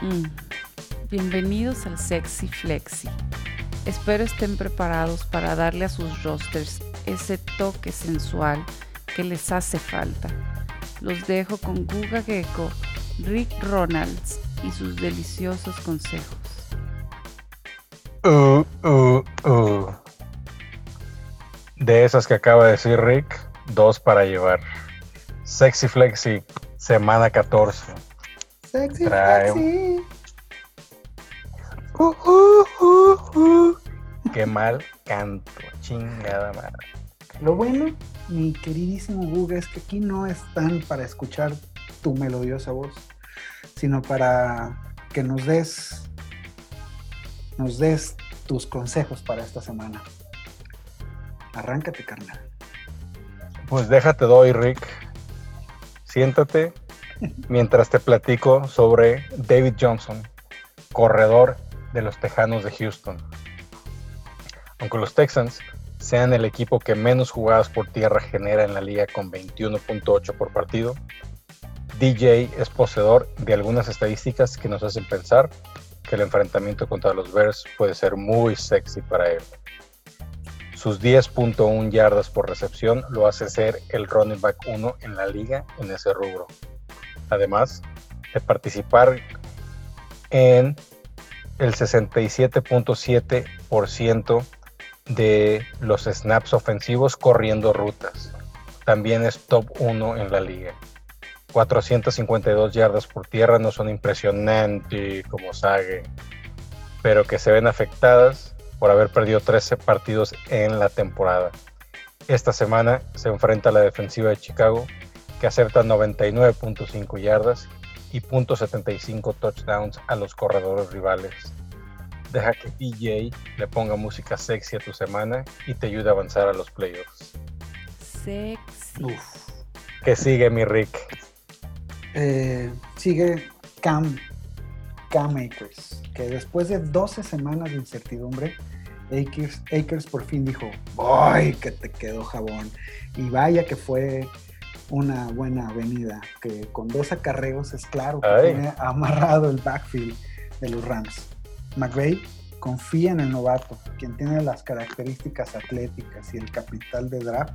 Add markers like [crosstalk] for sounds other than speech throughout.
Mm. Bienvenidos al Sexy Flexi. Espero estén preparados para darle a sus rosters ese toque sensual que les hace falta. Los dejo con Guga Gecko, Rick Ronalds y sus deliciosos consejos. Uh. De esas que acaba de decir Rick, dos para llevar. Sexy Flexi, semana 14. Sexy Trae-. Uh, uh, uh, uh. Qué mal canto, chingada madre. Lo bueno, mi queridísimo Google, es que aquí no están para escuchar tu melodiosa voz, sino para que nos des, nos des tus consejos para esta semana. Arráncate, carnal. Pues déjate doy, Rick. Siéntate mientras te platico sobre David Johnson, corredor de los Tejanos de Houston. Aunque los Texans sean el equipo que menos jugadas por tierra genera en la liga con 21.8 por partido, DJ es poseedor de algunas estadísticas que nos hacen pensar que el enfrentamiento contra los Bears puede ser muy sexy para él. Sus 10.1 yardas por recepción lo hace ser el running back 1 en la liga en ese rubro. Además de participar en el 67.7% de los snaps ofensivos corriendo rutas. También es top 1 en la liga. 452 yardas por tierra no son impresionantes como Sage, pero que se ven afectadas por haber perdido 13 partidos en la temporada. Esta semana se enfrenta a la defensiva de Chicago, que acepta 99.5 yardas y .75 touchdowns a los corredores rivales. Deja que DJ le ponga música sexy a tu semana y te ayude a avanzar a los playoffs. Sexy. Uf. Que sigue mi Rick. Eh, sigue Cam, Cam Akers, que después de 12 semanas de incertidumbre, Akers, Akers por fin dijo, ¡ay, que te quedó jabón! Y vaya que fue una buena avenida, que con dos acarreos es claro que Ay. tiene amarrado el backfield de los Rams. McVay confía en el novato, quien tiene las características atléticas y el capital de draft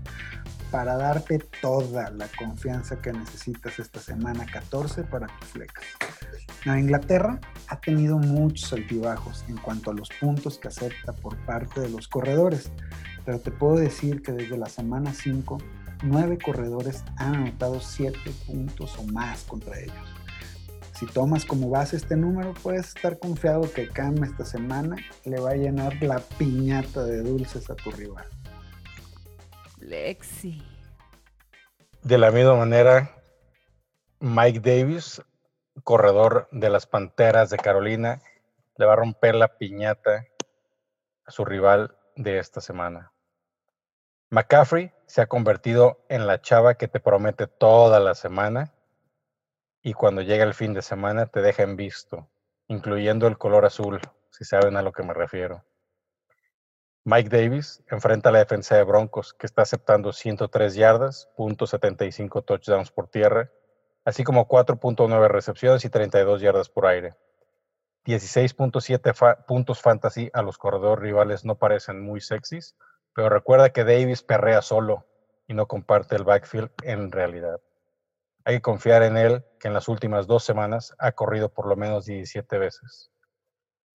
para darte toda la confianza que necesitas esta semana 14 para tu flex. Nueva Inglaterra ha tenido muchos altibajos en cuanto a los puntos que acepta por parte de los corredores, pero te puedo decir que desde la semana 5, nueve corredores han anotado 7 puntos o más contra ellos. Si tomas como base este número, puedes estar confiado que Cam esta semana le va a llenar la piñata de dulces a tu rival. Lexi. De la misma manera, Mike Davis, corredor de las Panteras de Carolina, le va a romper la piñata a su rival de esta semana. McCaffrey se ha convertido en la chava que te promete toda la semana y cuando llega el fin de semana te deja en visto, incluyendo el color azul, si saben a lo que me refiero. Mike Davis enfrenta a la defensa de Broncos, que está aceptando 103 yardas, .75 touchdowns por tierra, así como 4.9 recepciones y 32 yardas por aire. 16.7 fa- puntos fantasy a los corredores rivales no parecen muy sexys, pero recuerda que Davis perrea solo y no comparte el backfield en realidad. Hay que confiar en él, que en las últimas dos semanas ha corrido por lo menos 17 veces.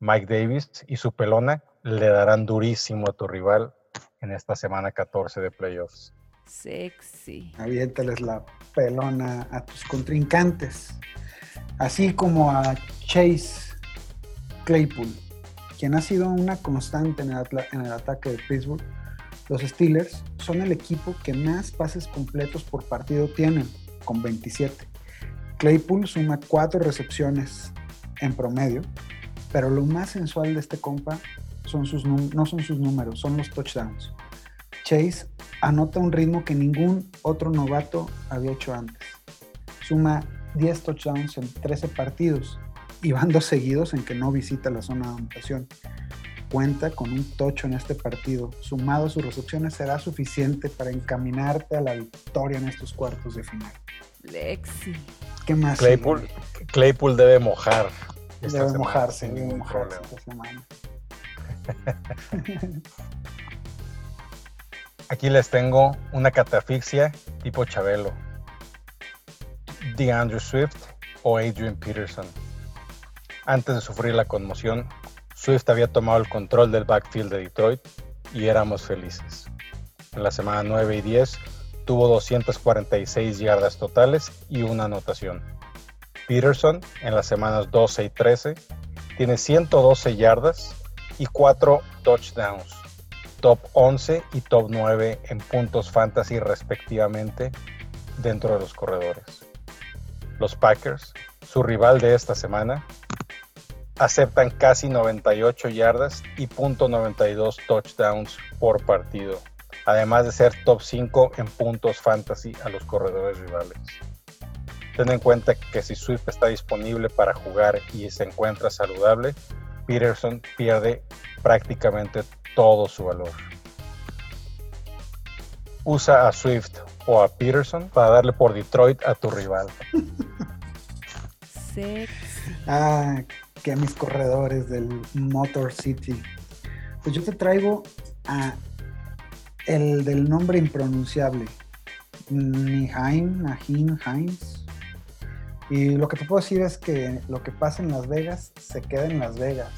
Mike Davis y su pelona le darán durísimo a tu rival en esta semana 14 de playoffs. Sexy. aviéntales la pelona a tus contrincantes, así como a Chase Claypool, quien ha sido una constante en el, en el ataque de Pittsburgh. Los Steelers son el equipo que más pases completos por partido tienen, con 27. Claypool suma 4 recepciones en promedio, pero lo más sensual de este compa son sus no son sus números, son los touchdowns. Chase anota un ritmo que ningún otro novato había hecho antes. Suma 10 touchdowns en 13 partidos y van dos seguidos en que no visita la zona de anotación. Cuenta con un tocho en este partido. Sumado a sus recepciones será suficiente para encaminarte a la victoria en estos cuartos de final. Lexi. ¿Qué más? Claypool, Claypool debe mojar esta Debe semana, mojarse, sin debe mojarse problema. esta semana. [laughs] Aquí les tengo una catafixia tipo Chabelo. DeAndre Swift o Adrian Peterson. Antes de sufrir la conmoción, Swift había tomado el control del backfield de Detroit y éramos felices. En la semana 9 y 10 tuvo 246 yardas totales y una anotación. Peterson en las semanas 12 y 13 tiene 112 yardas y 4 touchdowns, top 11 y top 9 en puntos fantasy respectivamente dentro de los corredores. Los Packers, su rival de esta semana, aceptan casi 98 yardas y .92 touchdowns por partido, además de ser top 5 en puntos fantasy a los corredores rivales. Ten en cuenta que si Swift está disponible para jugar y se encuentra saludable, Peterson pierde prácticamente todo su valor. Usa a Swift o a Peterson para darle por Detroit a tu rival. [laughs] Sexy. Ah, que mis corredores del Motor City. Pues yo te traigo a el del nombre impronunciable. Nihaim, Nahim, Hines. Y lo que te puedo decir es que lo que pasa en Las Vegas se queda en Las Vegas.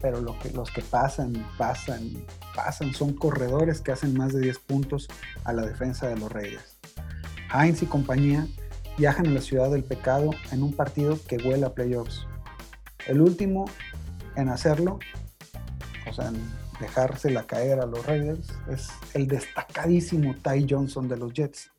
Pero lo que, los que pasan, pasan, pasan son corredores que hacen más de 10 puntos a la defensa de los Raiders. Hines y compañía viajan a la ciudad del pecado en un partido que huele a playoffs. El último en hacerlo, o sea, en dejársela caer a los Raiders, es el destacadísimo Ty Johnson de los Jets,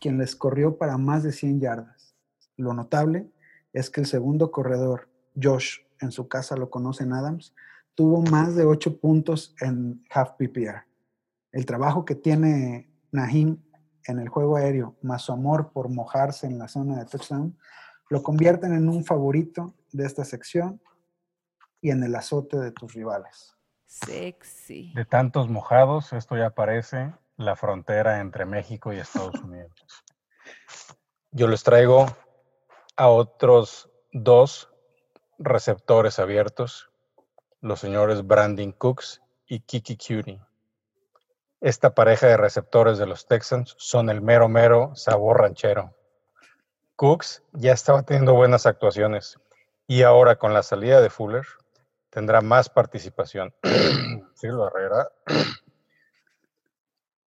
quien les corrió para más de 100 yardas. Lo notable es que el segundo corredor, Josh, en su casa lo conocen Adams, tuvo más de 8 puntos en half PPR. El trabajo que tiene Nahim en el juego aéreo, más su amor por mojarse en la zona de touchdown, lo convierten en un favorito de esta sección y en el azote de tus rivales. Sexy. De tantos mojados, esto ya parece la frontera entre México y Estados [laughs] Unidos. Yo les traigo a otros dos receptores abiertos, los señores Brandon Cooks y Kiki Cutie. Esta pareja de receptores de los Texans son el mero mero sabor ranchero. Cooks ya estaba teniendo buenas actuaciones y ahora con la salida de Fuller tendrá más participación. [clears throat] Silva Herrera.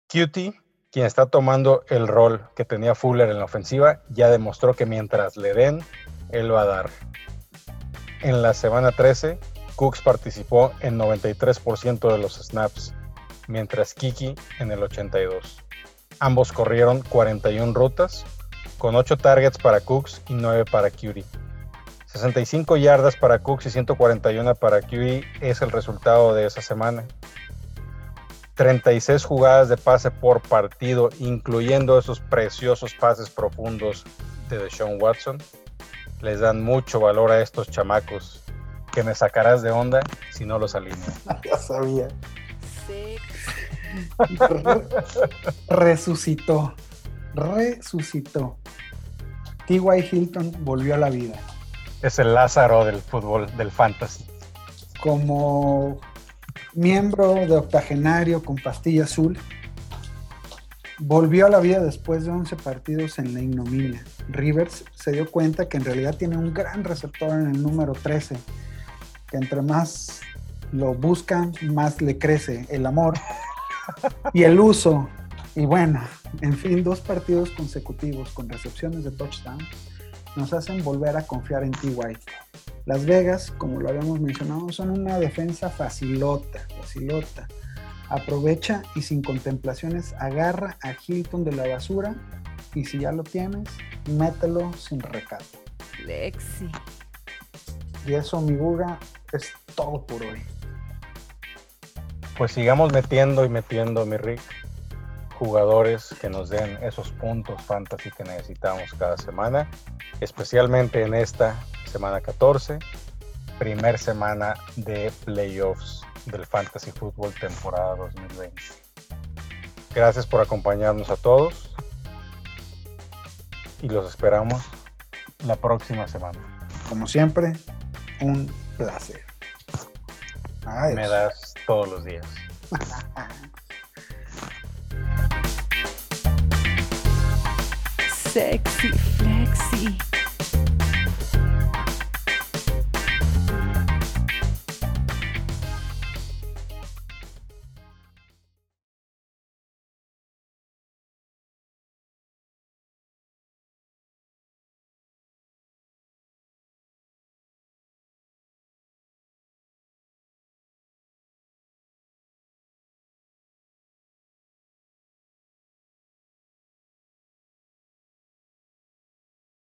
Cutie, quien está tomando el rol que tenía Fuller en la ofensiva, ya demostró que mientras le den, él va a dar. En la semana 13, Cooks participó en 93% de los snaps, mientras Kiki en el 82. Ambos corrieron 41 rutas, con 8 targets para Cooks y 9 para Cutie. 65 yardas para Cooks y 141 para Cutie es el resultado de esa semana. 36 jugadas de pase por partido, incluyendo esos preciosos pases profundos de Deshaun Watson, les dan mucho valor a estos chamacos que me sacarás de onda si no los alineo. [laughs] ya sabía. [laughs] Resucitó. Resucitó. T.Y. Hilton volvió a la vida. Es el Lázaro del fútbol, del fantasy. Como miembro de octogenario con pastilla azul, volvió a la vida después de 11 partidos en la ignominia. Rivers se dio cuenta que en realidad tiene un gran receptor en el número 13, que entre más lo buscan, más le crece el amor [laughs] y el uso. Y bueno, en fin, dos partidos consecutivos con recepciones de touchdown nos hacen volver a confiar en T.Y. Las Vegas, como lo habíamos mencionado, son una defensa facilota, facilota. Aprovecha y sin contemplaciones agarra a Hilton de la basura y si ya lo tienes, mételo sin recato. Lexi. Y eso, mi buga, es todo por hoy. Pues sigamos metiendo y metiendo, mi Rick, jugadores que nos den esos puntos fantasy que necesitamos cada semana, especialmente en esta semana 14, primer semana de playoffs del Fantasy Football temporada 2020. Gracias por acompañarnos a todos y los esperamos la próxima semana. Como siempre, un placer. Me das todos los días. [laughs] Sexy Flexi.